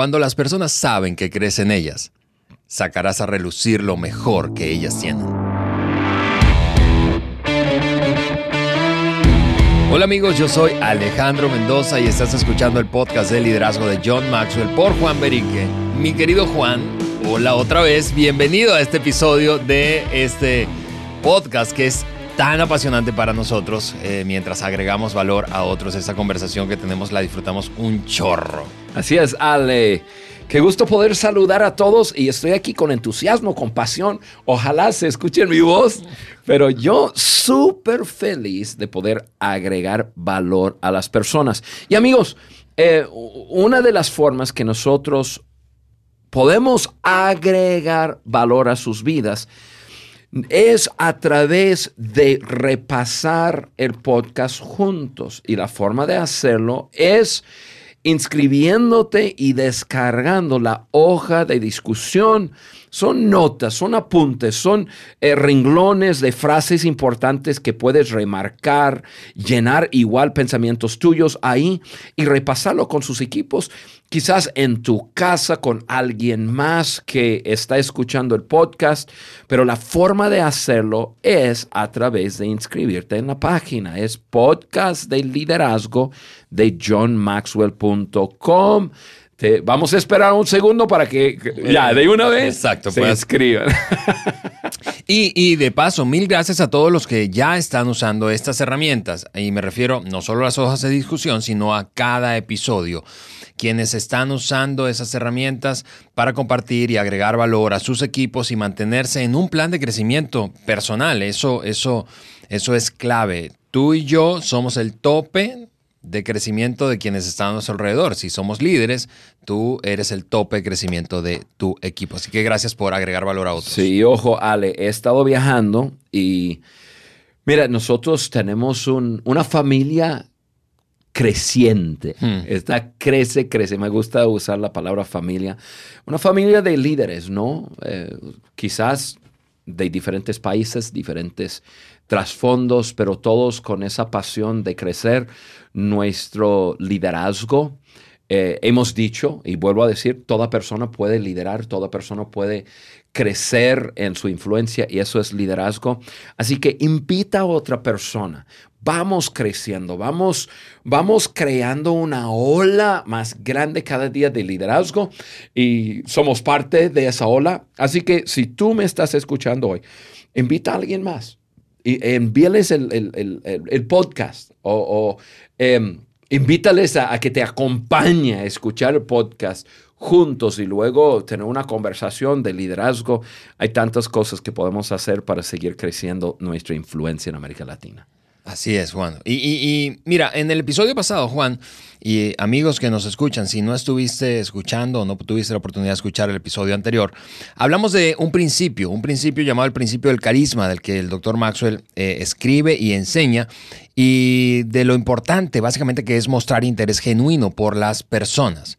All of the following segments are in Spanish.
Cuando las personas saben que crees en ellas, sacarás a relucir lo mejor que ellas tienen. Hola amigos, yo soy Alejandro Mendoza y estás escuchando el podcast de liderazgo de John Maxwell por Juan Berique. Mi querido Juan, hola otra vez, bienvenido a este episodio de este podcast que es tan apasionante para nosotros eh, mientras agregamos valor a otros. Esta conversación que tenemos la disfrutamos un chorro. Así es, Ale. Qué gusto poder saludar a todos y estoy aquí con entusiasmo, con pasión. Ojalá se escuche mi voz, pero yo súper feliz de poder agregar valor a las personas. Y amigos, eh, una de las formas que nosotros podemos agregar valor a sus vidas es a través de repasar el podcast juntos. Y la forma de hacerlo es inscribiéndote y descargando la hoja de discusión. Son notas, son apuntes, son eh, renglones de frases importantes que puedes remarcar, llenar igual pensamientos tuyos ahí y repasarlo con sus equipos quizás en tu casa con alguien más que está escuchando el podcast, pero la forma de hacerlo es a través de inscribirte en la página. Es podcast de liderazgo de johnmaxwell.com. vamos a esperar un segundo para que ya de una vez Exacto, se inscriban. Y, y, de paso, mil gracias a todos los que ya están usando estas herramientas. Y me refiero no solo a las hojas de discusión, sino a cada episodio quienes están usando esas herramientas para compartir y agregar valor a sus equipos y mantenerse en un plan de crecimiento personal. Eso, eso, eso es clave. Tú y yo somos el tope de crecimiento de quienes están a nuestro alrededor. Si somos líderes, tú eres el tope de crecimiento de tu equipo. Así que gracias por agregar valor a otros. Sí, ojo, Ale, he estado viajando y mira, nosotros tenemos una familia creciente. Hmm. Esta crece, crece. Me gusta usar la palabra familia. Una familia de líderes, ¿no? Eh, quizás de diferentes países, diferentes trasfondos, pero todos con esa pasión de crecer nuestro liderazgo. Eh, hemos dicho, y vuelvo a decir, toda persona puede liderar, toda persona puede crecer en su influencia y eso es liderazgo. Así que invita a otra persona vamos creciendo, vamos, vamos creando una ola más grande cada día de liderazgo y somos parte de esa ola. Así que si tú me estás escuchando hoy, invita a alguien más y envíales el, podcast o, em, invítales a, a, que te acompañe a escuchar el podcast juntos y luego tener una conversación de liderazgo. Hay tantas cosas que podemos hacer para seguir creciendo nuestra influencia en América Latina. Así es, Juan. Y, mira, en el episodio pasado, Juan, y amigos que nos escuchan, si no estuviste escuchando o no tuviste la oportunidad de escuchar el episodio anterior, hablamos de un principio, un principio llamado el principio del carisma, del que el doctor Maxwell eh, escribe y enseña, y de lo importante, básicamente, que es mostrar interés genuino por las personas.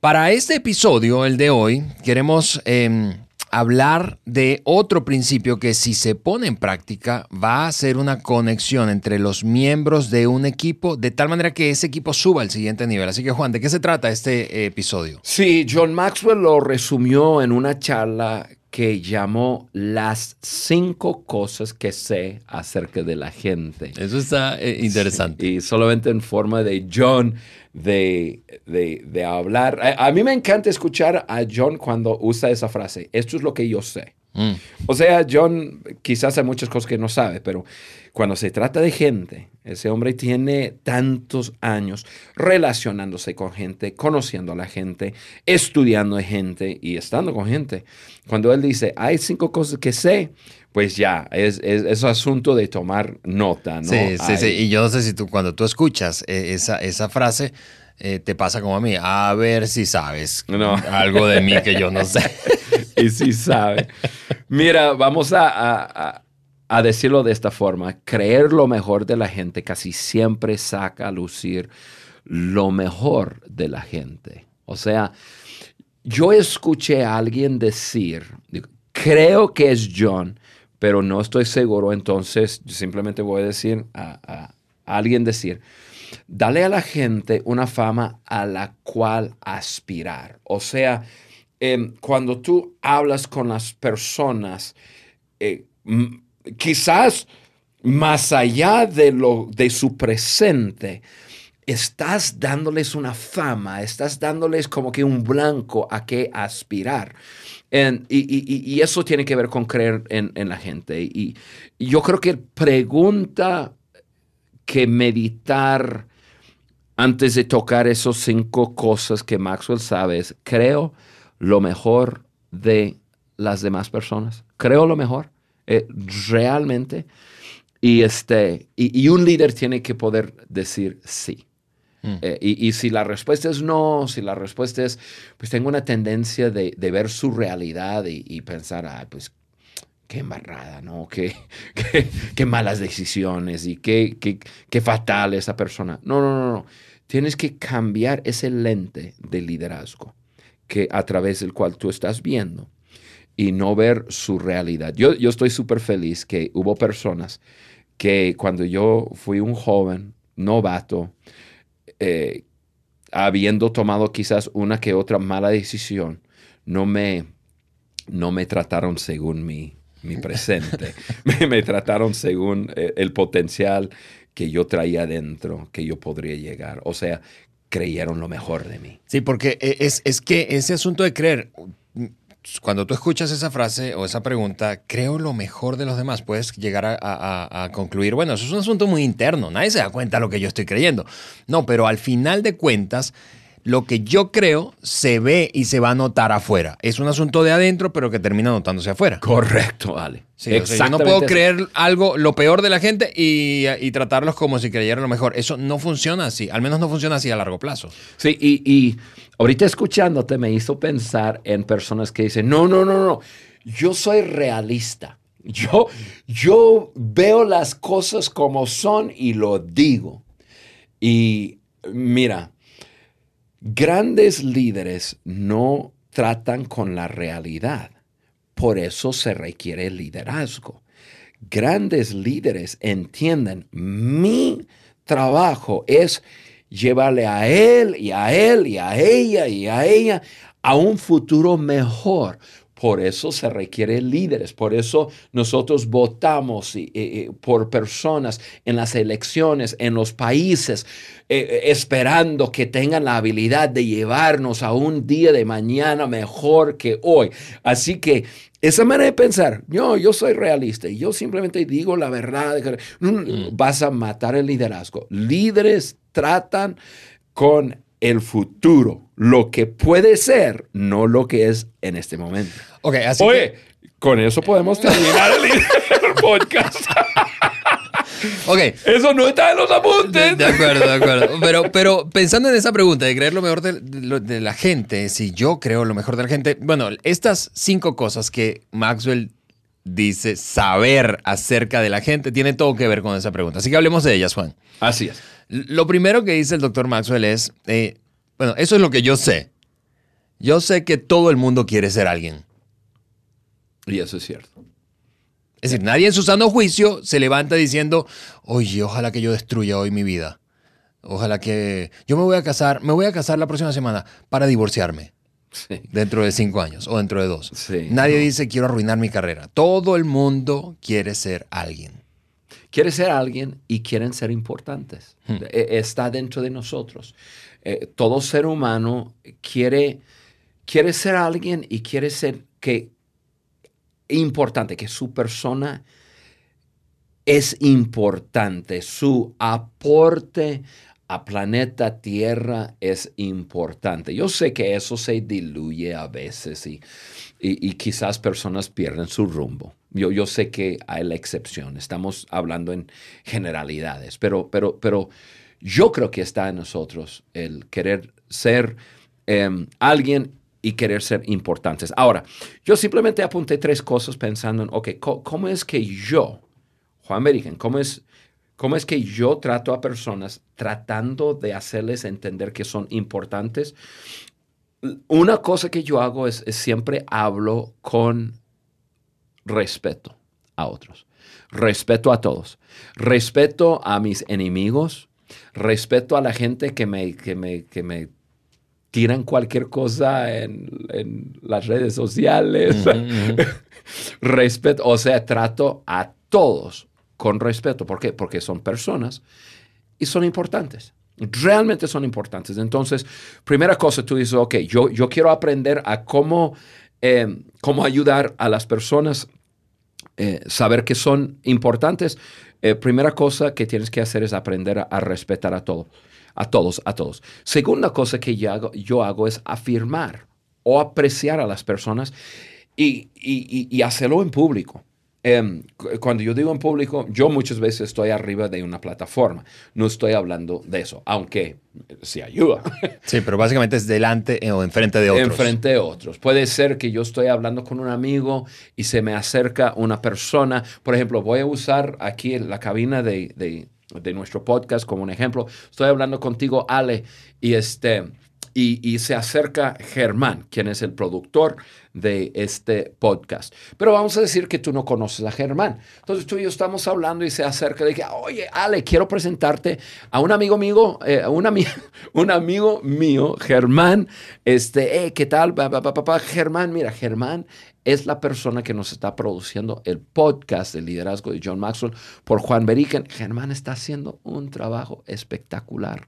Para este episodio, el de hoy, queremos... Em, hablar de otro principio que si se pone en práctica va a ser una conexión entre los miembros de un equipo de tal manera que ese equipo suba al siguiente nivel. Así que Juan, ¿de qué se trata este episodio? Sí, John Maxwell lo resumió en una charla que llamó las cinco cosas que sé acerca de la gente. Eso está eh, interesante. y solamente en forma de John de, de, hablar. A, mí me encanta escuchar a John cuando usa esa frase. Esto es lo que yo sé. Mm. O sea, John quizás hay muchas cosas que no sabe, pero cuando se trata de gente, ese hombre tiene tantos años relacionándose con gente, conociendo a la gente, estudiando a gente y estando con gente. Cuando él dice, hay cinco cosas que sé, pues ya, es, es, asunto de tomar nota, ¿no? Sí, sí, sí. Y yo no sé si tú, cuando tú escuchas eh, esa, esa frase, eh, te pasa como a mí. A ver si sabes algo de mí que yo no sé. y si sabe. Mira, vamos a, a decirlo de esta forma, creer lo mejor de la gente casi siempre saca a lucir lo mejor de la gente. O sea, yo escuché a alguien decir, creo que es John, pero no estoy seguro, entonces simplemente voy a decir a, alguien decir, dale a la gente una fama a la cual aspirar. O sea, em, cuando tú hablas con las personas, eh, quizás más allá de, lo, de su presente, estás dándoles una fama, estás dándoles como que un blanco a qué aspirar. y, eso tiene que ver con creer en, la gente. Y, yo creo que pregunta que meditar antes de tocar esos cinco cosas que Maxwell sabe es, creo lo mejor de las demás personas. Creo lo mejor, eh, realmente. Y, este, y, un líder tiene que poder decir sí. Mm. Eh, y, si la respuesta es no, si la respuesta es, pues tengo una tendencia de, ver su realidad y, pensar, ah, pues qué embarrada, ¿no? Qué, malas decisiones y qué, fatal esa persona. No, no, no, no. Tienes que cambiar ese lente de liderazgo que a través del cual tú estás viendo y no ver su realidad. Yo, yo estoy súper feliz que hubo personas que cuando yo fui un joven, novato, eh, habiendo tomado quizás una que otra mala decisión, no me, no me trataron según mi, mi presente, me, trataron según eh, el potencial que yo traía dentro, que yo podría llegar. O sea, creyeron lo mejor de mí. Sí, porque e, es, es que ese asunto de creer, cuando tú escuchas esa frase o esa pregunta, creo lo mejor de los demás, puedes llegar a, concluir, bueno, eso es un asunto muy interno, nadie se da cuenta de lo que yo estoy creyendo. No, pero al final de cuentas, lo que yo creo se ve y se va a notar afuera. Es un asunto de adentro, pero que termina notándose afuera. Correcto, vale. Sí, yo no puedo creer algo, lo peor de la gente y, y, tratarlos como si creyeran lo mejor. Eso no funciona así, al menos no funciona así a largo plazo. Sí, y, y ahorita escuchándote me hizo pensar en personas que dicen, no, no, no, no, yo soy realista. Yo, yo veo las cosas como son y lo digo. Y mira, grandes líderes no tratan con la realidad. Por eso se requiere liderazgo. Grandes líderes entienden, mi trabajo es llevarle a él y a él y a ella y a ella a un futuro mejor. Por eso se requieren líderes, por eso nosotros votamos por personas en las elecciones, en los países, eh, eh, esperando que tengan la habilidad de llevarnos a un día de mañana mejor que hoy. Así que esa manera de pensar, yo, yo soy realista y yo simplemente digo la verdad, mm. vas a matar el liderazgo. Líderes tratan con el futuro, lo que puede ser, no lo que es en este momento. Así Oye, con eso podemos terminar el, podcast. ok. Eso no está en los apuntes. De, acuerdo, de acuerdo. Pero, pero pensando en esa pregunta de creer lo mejor de, de, la gente, si yo creo lo mejor de la gente, bueno, estas cinco cosas que Maxwell dice saber acerca de la gente, tiene todo que ver con esa pregunta. Así que hablemos de ellas, Juan. Así es. Lo primero que dice el doctor Maxwell es, eh, bueno, eso es lo que yo sé. Yo sé que todo el mundo quiere ser alguien. Y eso es cierto. Es decir, nadie en su sano juicio se levanta diciendo, oye, ojalá que yo destruya hoy mi vida. Ojalá que yo me voy a casar, me voy a casar la próxima semana para divorciarme. Dentro de cinco años o dentro de dos. Nadie dice quiero arruinar mi carrera. Todo el mundo quiere ser alguien quiere ser alguien y quieren ser importantes. Hmm. E, está dentro de nosotros. Eh, todo ser humano quiere, quiere ser alguien y quiere ser que, importante, que su persona es importante, su aporte a planeta Tierra es importante. Yo sé que eso se diluye a veces y, y quizás personas pierden su rumbo. Yo, sé que hay la excepción, estamos hablando en generalidades, pero, pero, pero yo creo que está en nosotros el querer ser em, alguien y querer ser importantes. Ahora, yo simplemente apunté tres cosas pensando en, ok, ¿cómo, es que yo, Juan Berigen, cómo es, cómo es que yo trato a personas tratando de hacerles entender que son importantes? Una cosa que yo hago es siempre hablo con respeto a otros. Respeto a todos. Respeto a mis enemigos. Respeto a la gente que me, que me, que me tiran cualquier cosa en, las redes sociales. respeto, o sea, trato a todos con respeto. ¿Por qué? Porque son personas y son importantes. Realmente son importantes. Entonces, primera cosa, tú dices, ok, yo, yo quiero aprender a cómo, eh, cómo ayudar a las personas, eh, saber que son importantes. Eh, primera cosa que tienes que hacer es aprender a, respetar a todos, a todos, a todos. Segunda cosa que yo hago, yo hago es afirmar o apreciar a las personas y, y hacerlo en público. Em, cuando yo digo en público, yo muchas veces estoy arriba de una plataforma. No estoy hablando de eso, aunque sí ayuda. Sí, pero básicamente es delante o enfrente de otros. Enfrente de otros. Puede ser que yo estoy hablando con un amigo y se me acerca una persona. Por ejemplo, voy a usar aquí la cabina de, de, de nuestro podcast como un ejemplo. Estoy hablando contigo, Ale, y este y, se acerca Germán, quien es el productor de este podcast. Pero vamos a decir que tú no conoces a Germán. Entonces tú y yo estamos hablando y se acerca de que, oye, Ale, quiero presentarte a un amigo mío, eh, un, un, amigo mío, Germán. Este, ¿qué tal? Germán, mira, Germán es la persona que nos está produciendo el podcast de liderazgo de John Maxwell por Juan Beriken. Germán está haciendo un trabajo espectacular.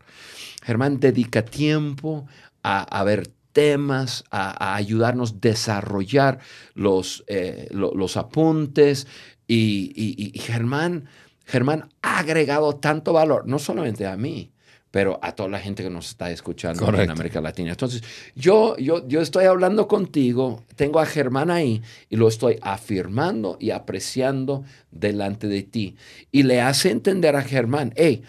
Germán dedica tiempo a, ver temas, a, ayudarnos a desarrollar los, eh, los apuntes y, Germán, Germán ha agregado tanto valor, no solamente a mí, pero a toda la gente que nos está escuchando en América Latina. Entonces, yo, yo, yo estoy hablando contigo, tengo a Germán ahí y lo estoy afirmando y apreciando delante de ti. Y le hace entender a Germán, hey,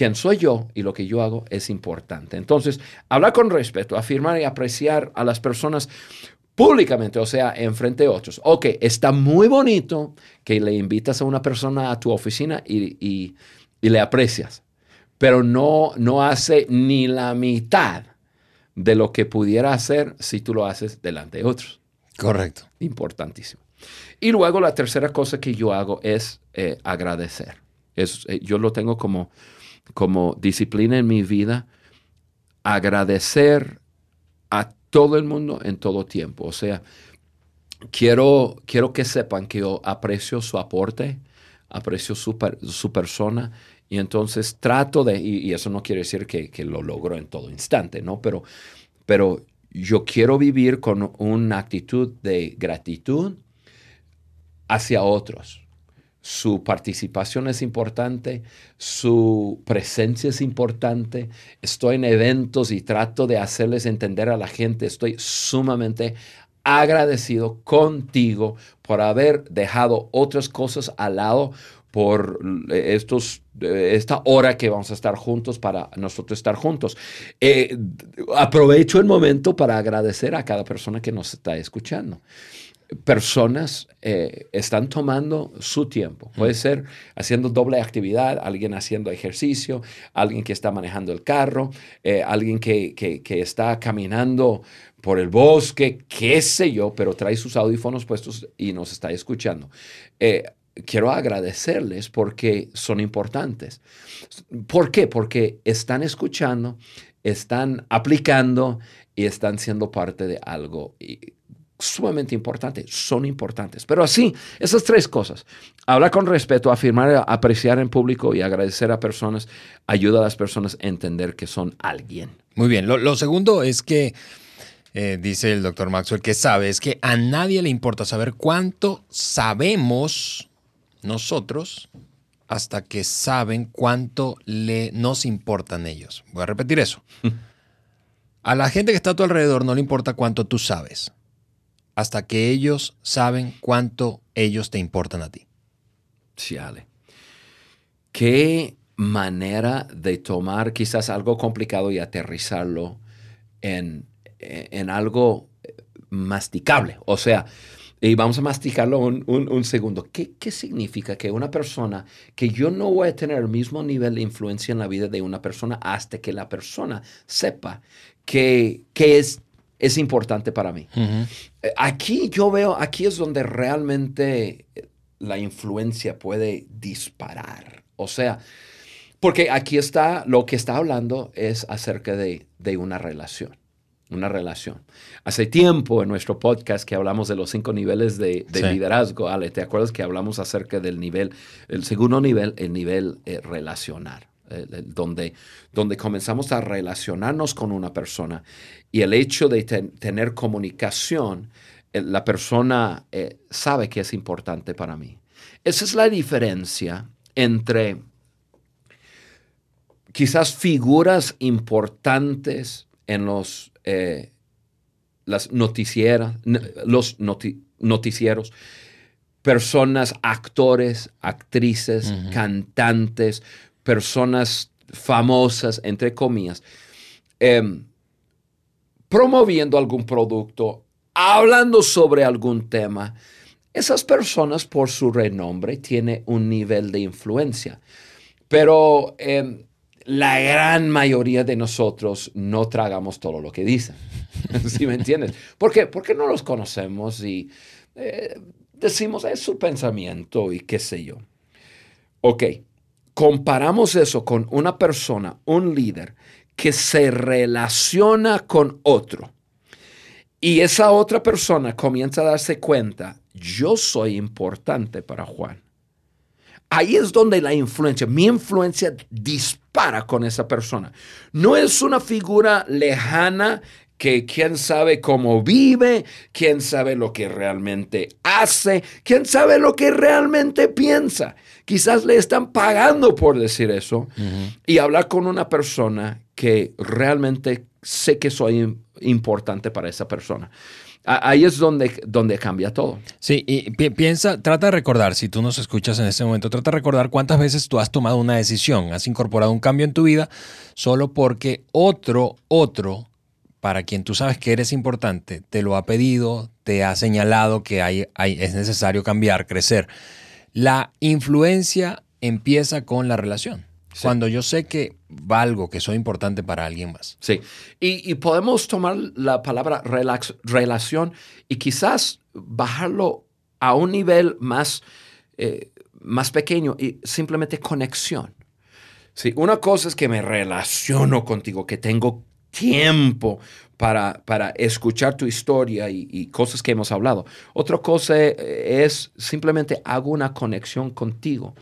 quién soy yo y lo que yo hago es importante. Entonces, hablar con respeto, afirmar y apreciar a las personas públicamente, o sea, enfrente de otros. Ok, está muy bonito que le invitas a una persona a tu oficina y, le aprecias, pero no, no hace ni la mitad de lo que pudiera hacer si tú lo haces delante de otros. Correcto. Importantísimo. Y luego la tercera cosa que yo hago es eh, agradecer. Es, eh, yo lo tengo como como disciplina en mi vida agradecer a todo el mundo en todo tiempo. O sea, quiero, quiero que sepan que yo aprecio su aporte, aprecio su, su persona y entonces trato de, y, eso no quiere decir que, que, lo logro en todo instante, ¿no? Pero, pero yo quiero vivir con una actitud de gratitud hacia otros su participación es importante, su presencia es importante. Estoy en eventos y trato de hacerles entender a la gente, estoy sumamente agradecido contigo por haber dejado otras cosas al lado por estos, esta hora que vamos a estar juntos para nosotros estar juntos. Eh, aprovecho el momento para agradecer a cada persona que nos está escuchando personas eh, están tomando su tiempo. Puede ser haciendo doble actividad, alguien haciendo ejercicio, alguien que está manejando el carro, eh, alguien que, está caminando por el bosque, qué sé yo, pero trae sus audífonos puestos y nos está escuchando. Eh, quiero agradecerles porque son importantes. ¿Por qué? Porque están escuchando, están aplicando y están siendo parte de algo sumamente importante, son importantes. Pero así, esas tres cosas, hablar con respeto, afirmar, apreciar en público y agradecer a personas, ayuda a las personas a entender que son alguien. Muy bien, lo, segundo es que, eh, dice el doctor Maxwell, que sabe, es que a nadie le importa saber cuánto sabemos nosotros hasta que saben cuánto le, nos importan ellos. Voy a repetir eso. A la gente que está a tu alrededor no le importa cuánto tú sabes hasta que ellos saben cuánto ellos te importan a ti. Sí, Ale. Qué manera de tomar quizás algo complicado y aterrizarlo en, algo masticable. O sea, y vamos a masticarlo un, segundo. ¿Qué, ¿Qué, significa que una persona, que yo no voy a tener el mismo nivel de influencia en la vida de una persona hasta que la persona sepa que, que es es importante para mí. Eh, aquí yo veo, aquí es donde realmente la influencia puede disparar. O sea, Porque aquí está, lo que está hablando es acerca de, una relación, una relación. Hace tiempo en nuestro podcast que hablamos de los cinco niveles de, liderazgo, Ale, ¿te acuerdas que hablamos acerca del nivel, el segundo nivel, el nivel eh, relacional? Donde, donde comenzamos a relacionarnos con una persona y el hecho de tener comunicación, la persona eh, sabe que es importante para mí. Esa es la diferencia entre quizás figuras importantes en los, eh, las noticieras, los noticieros, personas, actores, actrices, cantantes, personas famosas, entre comillas, em, promoviendo algún producto, hablando sobre algún tema. Esas personas, por su renombre, tienen un nivel de influencia. Pero em, la gran mayoría de nosotros no tragamos todo lo que dicen. ¿Sí me entiendes? ¿Por qué? Porque no los conocemos y eh, decimos, es su pensamiento y qué sé yo. Ok, comparamos eso con una persona, un líder, que se relaciona con otro. Y esa otra persona comienza a darse cuenta, yo soy importante para Juan. Ahí es donde la influencia, mi influencia dispara con esa persona. No es una figura lejana que quién sabe cómo vive, quién sabe lo que realmente hace, quién sabe lo que realmente piensa. Quizás le están pagando por decir eso y hablar con una persona que realmente sé que soy importante para esa persona. Ahí es donde, donde cambia todo. Sí, y piensa, trata de recordar, si tú nos escuchas en este momento, trata de recordar cuántas veces tú has tomado una decisión, has incorporado un cambio en tu vida solo porque otro, otro para quien tú sabes que eres importante, te lo ha pedido, te ha señalado que hay, es necesario cambiar, crecer. La influencia empieza con la relación. Cuando yo sé que valgo, que soy importante para alguien más. Sí. Y, podemos tomar la palabra relación y quizás bajarlo a un nivel más, eh, más pequeño y simplemente conexión. Sí, una cosa es que me relaciono contigo, que tengo tiempo para, para escuchar tu historia y, cosas que hemos hablado. Otra cosa es simplemente hago una conexión contigo.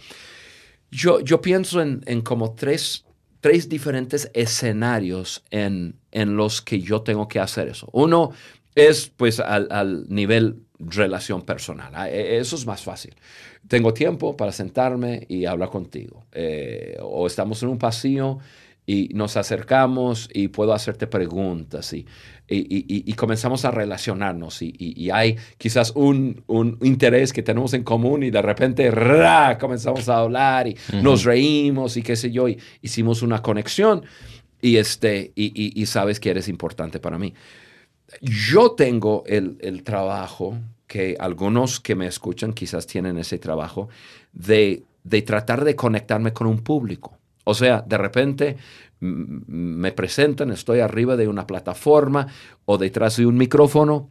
Yo, yo pienso en, en como tres, tres, diferentes escenarios en, en, los que yo tengo que hacer eso. Uno es pues al, al nivel relación personal. Ah, e, eso es más fácil. Tengo tiempo para sentarme y hablar contigo. Eh, o estamos en un pasillo y nos acercamos y puedo hacerte preguntas y, y, comenzamos a relacionarnos y, hay quizás un, interés que tenemos en común y de repente ¡ra! comenzamos a hablar y nos reímos y qué sé yo, y hicimos una conexión y, este, y, sabes que eres importante para mí. Yo tengo el, el trabajo que algunos que me escuchan quizás tienen ese trabajo de, de tratar de conectarme con un público. O sea, de repente me presentan, estoy arriba de una plataforma o detrás de un micrófono,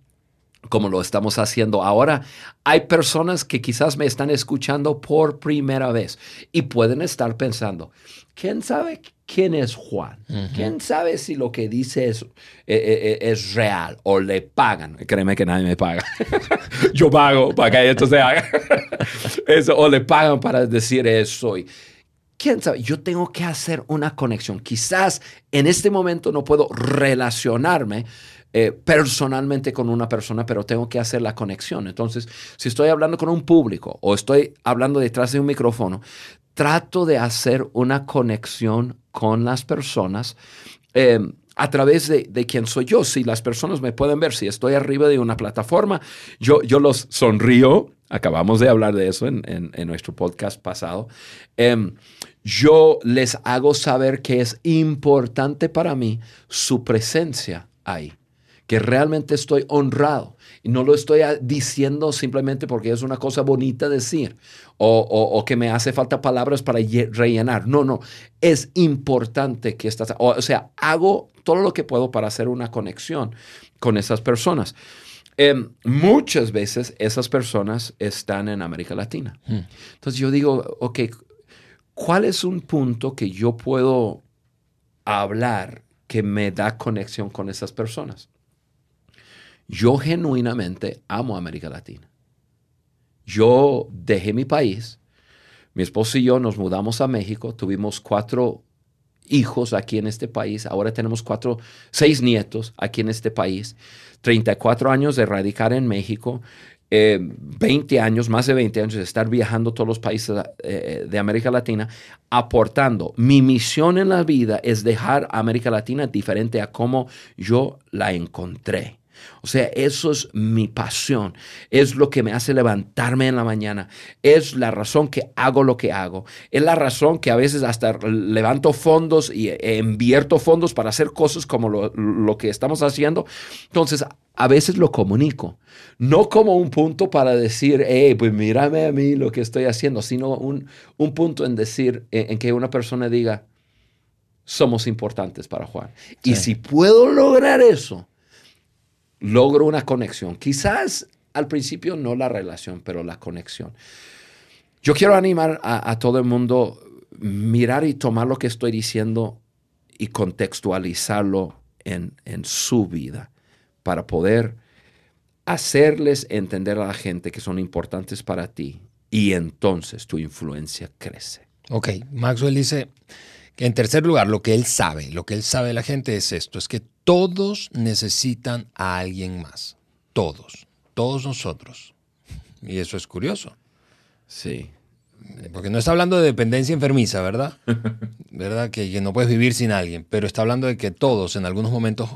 como lo estamos haciendo ahora. Hay personas que quizás me están escuchando por primera vez y pueden estar pensando, ¿quién sabe quién es Juan? ¿Quién sabe si lo que dice es, e, e, e, es, real o le pagan? Créeme que nadie me paga. Yo pago para que esto se haga. eso, o le pagan para decir eso. Y, quién sabe, yo tengo que hacer una conexión. Quizás en este momento no puedo relacionarme eh, personalmente con una persona, pero tengo que hacer la conexión. Entonces, si estoy hablando con un público o estoy hablando detrás de un micrófono, trato de hacer una conexión con las personas. Em, a través de, de, quién soy yo. Si las personas me pueden ver, si estoy arriba de una plataforma, yo, yo los sonrío. Acabamos de hablar de eso en, en, nuestro podcast pasado. Em, yo les hago saber que es importante para mí su presencia ahí, que realmente estoy honrado. No lo estoy diciendo simplemente porque es una cosa bonita decir o, o, que me hace falta palabras para rellenar. No, no, es importante que estás, o, sea, hago todo lo que puedo para hacer una conexión con esas personas. Em, muchas veces esas personas están en América Latina. Hmm. Entonces yo digo, ok, ¿cuál es un punto que yo puedo hablar que me da conexión con esas personas? Yo genuinamente amo América Latina. Yo dejé mi país, mi esposo y yo nos mudamos a México, tuvimos cuatro hijos aquí en este país, ahora tenemos cuatro, seis nietos aquí en este país, 34 años de radicar en México, 20 eh, años, más de 20 años de estar viajando todos los países eh, de América Latina, aportando. Mi misión en la vida es dejar a América Latina diferente a como yo la encontré. O sea, eso es mi pasión, es lo que me hace levantarme en la mañana, es la razón que hago lo que hago, es la razón que a veces hasta levanto fondos y invierto fondos para hacer cosas como lo, que estamos haciendo. Entonces, a veces lo comunico, no como un punto para decir, hey, pues mírame a mí lo que estoy haciendo, sino un, punto en decir, en, que una persona diga, somos importantes para Juan. Y si puedo lograr eso, logro una conexión. Quizás al principio no la relación, pero la conexión. Yo quiero animar a, todo el mundo mirar y tomar lo que estoy diciendo y contextualizarlo en, en su vida para poder hacerles entender a la gente que son importantes para ti y entonces tu influencia crece. Ok, Maxwell dice que en tercer lugar, lo que él sabe, lo que él sabe de la gente es esto, es que todos necesitan a alguien más. Todos. Todos nosotros. Y eso es curioso. Sí. Porque no está hablando de dependencia enfermiza, ¿verdad? ¿Verdad? Que, no puedes vivir sin alguien. Pero está hablando de que todos en algunos momentos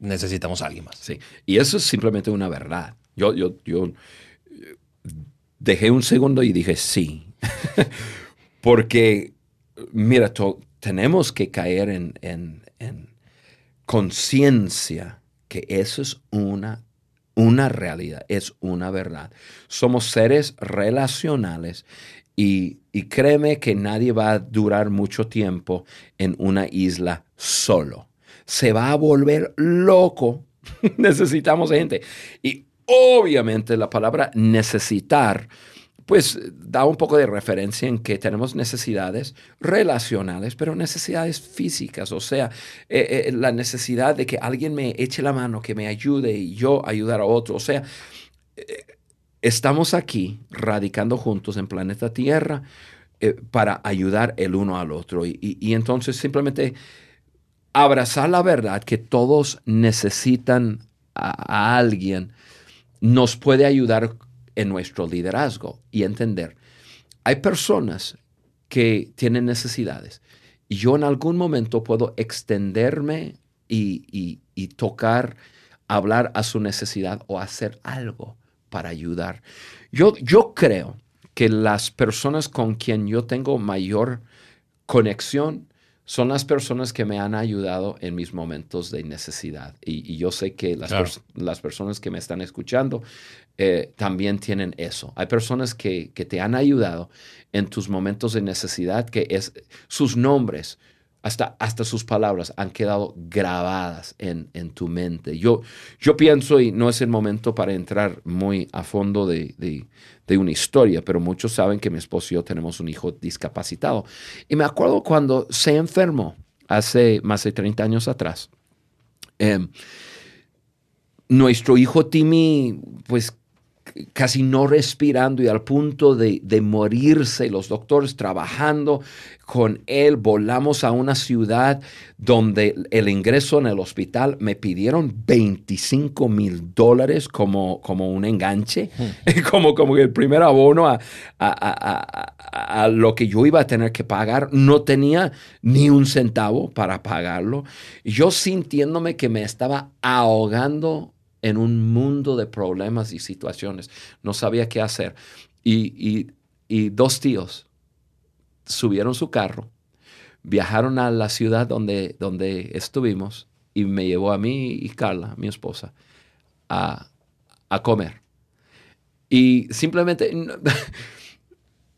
necesitamos a alguien más. Sí. Y eso es simplemente una verdad. Yo, yo, yo dejé un segundo y dije sí. Porque, mira, tenemos que caer en conciencia que eso es una, una realidad, es una verdad. Somos seres relacionales y, y créeme que nadie va a durar mucho tiempo en una isla solo. Se va a volver loco. Necesitamos gente. Y obviamente la palabra necesitar pues da un poco de referencia en que tenemos necesidades relacionales, pero necesidades físicas, o sea, eh, eh, la necesidad de que alguien me eche la mano, que me ayude y yo ayudar a otro, o sea, eh, estamos aquí radicando juntos en planeta Tierra para ayudar el uno al otro. Y, entonces simplemente abrazar la verdad que todos necesitan a alguien nos puede ayudar en nuestro liderazgo y entender, hay personas que tienen necesidades y yo en algún momento puedo extenderme y, tocar, hablar a su necesidad o hacer algo para ayudar. Yo, yo creo que las personas con quien yo tengo mayor conexión son las personas que me han ayudado en mis momentos de necesidad. Y, yo sé que las, las, personas que me están escuchando eh, también tienen eso. Hay personas que, te han ayudado en tus momentos de necesidad, que es sus nombres, hasta, hasta sus palabras han quedado grabadas en, tu mente. Yo, yo pienso, y no es el momento para entrar muy a fondo de, de, una historia, pero muchos saben que mi esposo y yo tenemos un hijo discapacitado. Y me acuerdo cuando se enfermó hace más de 30 años atrás. Em, nuestro hijo Timmy, pues casi no respirando y al punto de, morirse, los doctores trabajando con él, volamos a una ciudad donde el ingreso en el hospital me pidieron 25 mil dólares como, como un enganche, hmm. como, como el primer abono a, a, lo que yo iba a tener que pagar. No tenía ni un centavo para pagarlo. Yo sintiéndome que me estaba ahogando en un mundo de problemas y situaciones. No sabía qué hacer. Y, dos tíos subieron su carro, viajaron a la ciudad donde, donde estuvimos y me llevó a mí y Carla, mi esposa, a, a comer. Y simplemente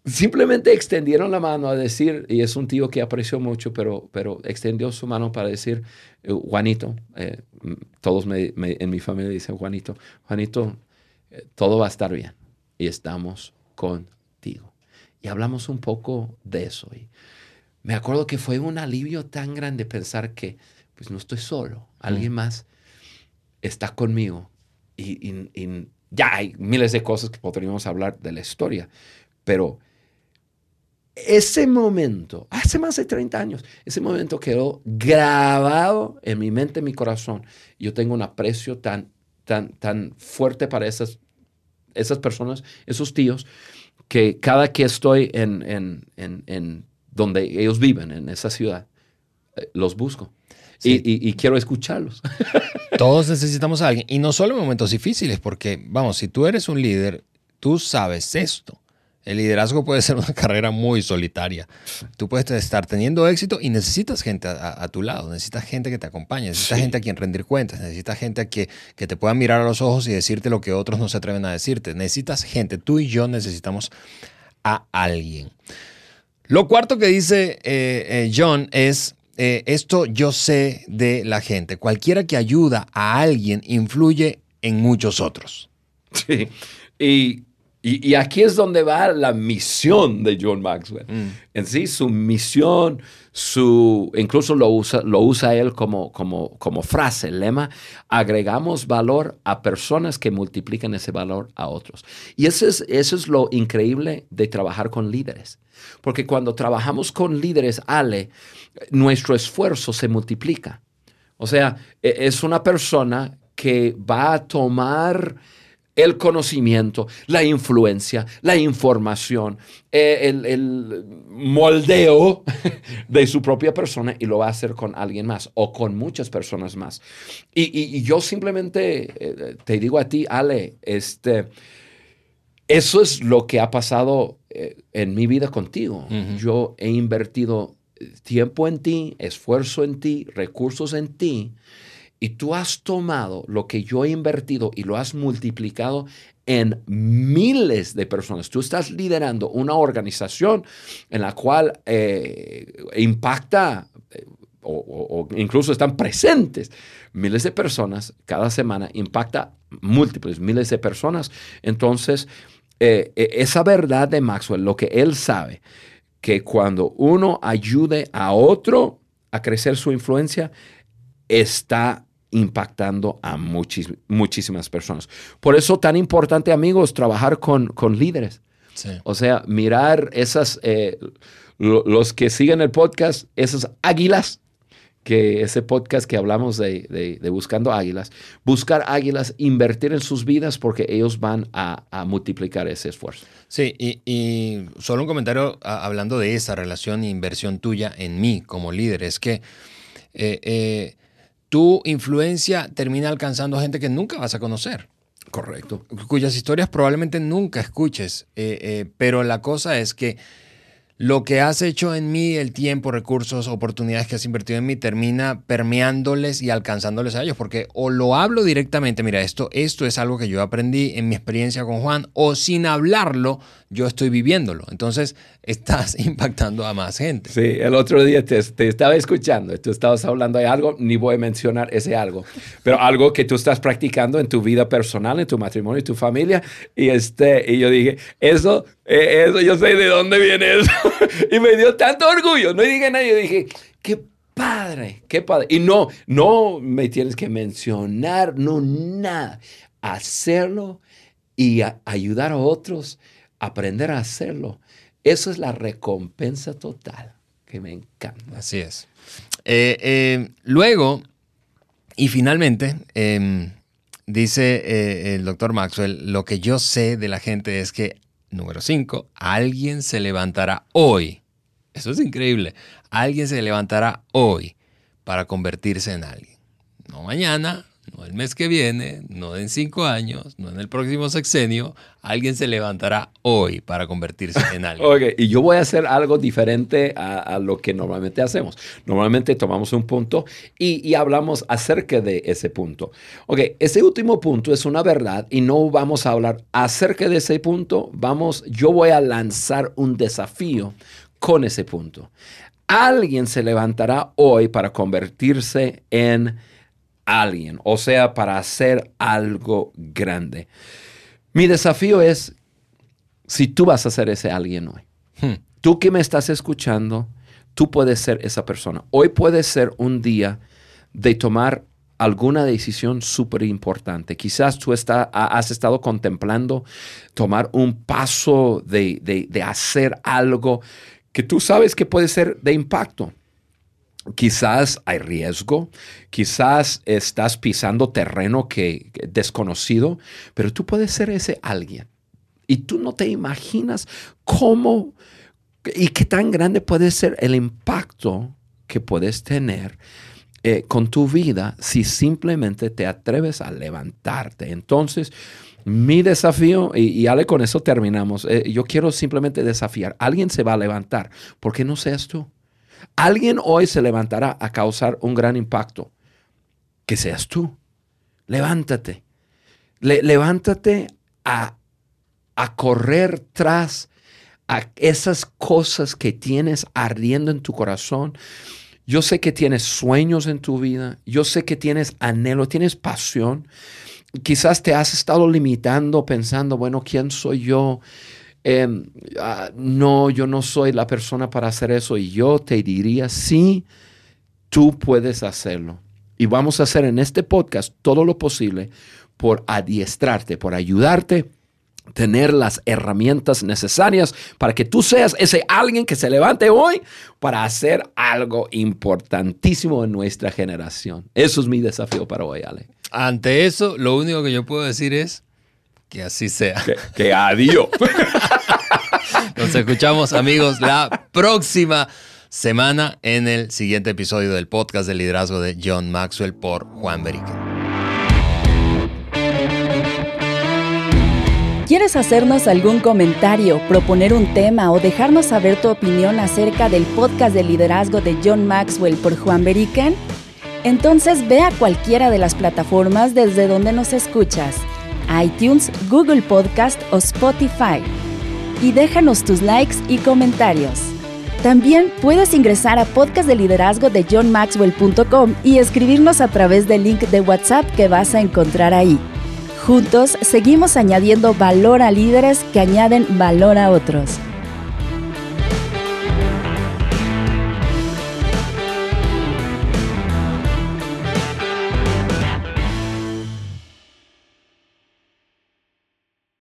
simplemente extendieron la mano a decir, y es un tío que aprecio mucho, pero, pero extendió su mano para decir, eh, Juanito, eh, todos en mi familia dicen Juanito, Juanito, eh, todo va a estar bien y estamos contigo. y hablamos un poco de eso. Y me acuerdo que fue un alivio tan grande pensar que pues no estoy solo, alguien más está conmigo y, y ya hay miles de cosas que podríamos hablar de la historia, pero ese momento, hace más de 30 años, ese momento quedó grabado en mi mente, en mi corazón. Yo tengo un aprecio tan, tan, tan fuerte para esas, esas personas, esos tíos, que cada que estoy en, en, en, donde ellos viven, en esa ciudad, eh, los busco. Y, y, quiero escucharlos. Todos necesitamos a alguien. Y no solo en momentos difíciles, porque, vamos, si tú eres un líder, tú sabes esto. El liderazgo puede ser una carrera muy solitaria. Tú puedes estar teniendo éxito y necesitas gente a, tu lado, necesitas gente que te acompañe, necesitas gente a quien rendir cuentas, necesitas gente a que, que te pueda mirar a los ojos y decirte lo que otros no se atreven a decirte. Necesitas gente, tú y yo necesitamos a alguien. Lo cuarto que dice eh, eh, John es, eh, esto yo sé de la gente, cualquiera que ayuda a alguien influye en muchos otros. Sí, y y, aquí es donde va la misión de John Maxwell. Mm. En sí, su misión, su, incluso lo usa, lo usa él como, como, como frase, lema, agregamos valor a personas que multiplican ese valor a otros. Y eso es, eso es lo increíble de trabajar con líderes. Porque cuando trabajamos con líderes, Ale, nuestro esfuerzo se multiplica. O sea, e, es una persona que va a tomar el conocimiento, la influencia, la información, eh, el, moldeo de su propia persona y lo va a hacer con alguien más o con muchas personas más. Y, yo simplemente eh, te digo a ti, Ale, este, eso es lo que ha pasado eh, en mi vida contigo. Yo he invertido tiempo en ti, esfuerzo en ti, recursos en ti y tú has tomado lo que yo he invertido y lo has multiplicado en miles de personas. Tú estás liderando una organización en la cual eh, impacta eh, o, incluso están presentes miles de personas cada semana, impacta múltiples miles de personas. Entonces, eh, esa verdad de Maxwell, lo que él sabe, que cuando uno ayude a otro a crecer su influencia, está impactando a muchísimas personas. Por eso tan importante, amigos, trabajar con, con líderes. O sea, mirar esas, eh, los que siguen el podcast, esas águilas, que ese podcast que hablamos de, buscando águilas, buscar águilas, invertir en sus vidas porque ellos van a, multiplicar ese esfuerzo. Sí, y, solo un comentario hablando de esa relación e inversión tuya en mí como líder, es que eh, eh, tu influencia termina alcanzando gente que nunca vas a conocer. Correcto. Cuyas historias probablemente nunca escuches. Eh, eh, pero la cosa es que lo que has hecho en mí, el tiempo, recursos, oportunidades que has invertido en mí, termina permeándoles y alcanzándoles a ellos. Porque o lo hablo directamente, mira, esto, esto es algo que yo aprendí en mi experiencia con Juan, o sin hablarlo, yo estoy viviéndolo. Entonces, estás impactando a más gente. Sí, el otro día te, estaba escuchando, tú estabas hablando de algo, ni voy a mencionar ese algo, pero algo que tú estás practicando en tu vida personal, en tu matrimonio, en tu familia, y, este, y yo dije, eso, eh, eso, yo sé de dónde viene eso, y me dio tanto orgullo, no dije nada, yo dije, qué padre, qué padre, y no, no me tienes que mencionar, no nada, hacerlo y ayudar a otros aprender a hacerlo. Eso es la recompensa total que me encanta. Así es. Eh, eh, luego, y finalmente, em, dice el doctor Maxwell, lo que yo sé de la gente es que, número cinco, alguien se levantará hoy. Eso es increíble. Alguien se levantará hoy para convertirse en alguien. No mañana, no el mes que viene, no en cinco años, no en el próximo sexenio, alguien se levantará hoy para convertirse en alguien. ok, y yo voy a hacer algo diferente a, lo que normalmente hacemos. Normalmente tomamos un punto y, y, hablamos acerca de ese punto. Ok, ese último punto es una verdad y no vamos a hablar acerca de ese punto. Vamos, yo voy a lanzar un desafío con ese punto. Alguien se levantará hoy para convertirse en alguien, o sea, para hacer algo grande. Mi desafío es si tú vas a ser ese alguien hoy. Hmm. Tú que me estás escuchando, tú puedes ser esa persona. Hoy puede ser un día de tomar alguna decisión súper importante. Quizás tú está, has estado contemplando tomar un paso de, de hacer algo que tú sabes que puede ser de impacto. Quizás hay riesgo, quizás estás pisando terreno que, desconocido, pero tú puedes ser ese alguien. Y tú no te imaginas cómo y qué tan grande puede ser el impacto que puedes tener eh, con tu vida si simplemente te atreves a levantarte. Entonces, mi desafío, y, y con eso terminamos, eh, yo quiero simplemente desafiar, alguien se va a levantar, ¿por qué no seas tú? Alguien hoy se levantará a causar un gran impacto. Que seas tú. Levántate. levántate a, a correr tras a esas cosas que tienes ardiendo en tu corazón. Yo sé que tienes sueños en tu vida. Yo sé que tienes anhelo, tienes pasión. Quizás te has estado limitando pensando, bueno, ¿quién soy yo? Em, ah, no, yo no soy la persona para hacer eso. Y yo te diría, sí, tú puedes hacerlo. Y vamos a hacer en este podcast todo lo posible por adiestrarte, por ayudarte tener las herramientas necesarias para que tú seas ese alguien que se levante hoy para hacer algo importantísimo en nuestra generación. Eso es mi desafío para hoy, Ale. Ante eso, lo único que yo puedo decir es, que así sea. Que, adiós. Nos escuchamos, amigos, la próxima semana en el siguiente episodio del podcast de liderazgo de John Maxwell por Juan Berique. ¿Quieres hacernos algún comentario, proponer un tema o dejarnos saber tu opinión acerca del podcast de liderazgo de John Maxwell por Juan Beriken? Entonces ve a cualquiera de las plataformas desde donde nos escuchas iTunes, Google Podcast o Spotify. Y déjanos tus likes y comentarios. También puedes ingresar a podcast de liderazgo de johnmaxwell.com y escribirnos a través del link de WhatsApp que vas a encontrar ahí. Juntos seguimos añadiendo valor a líderes que añaden valor a otros.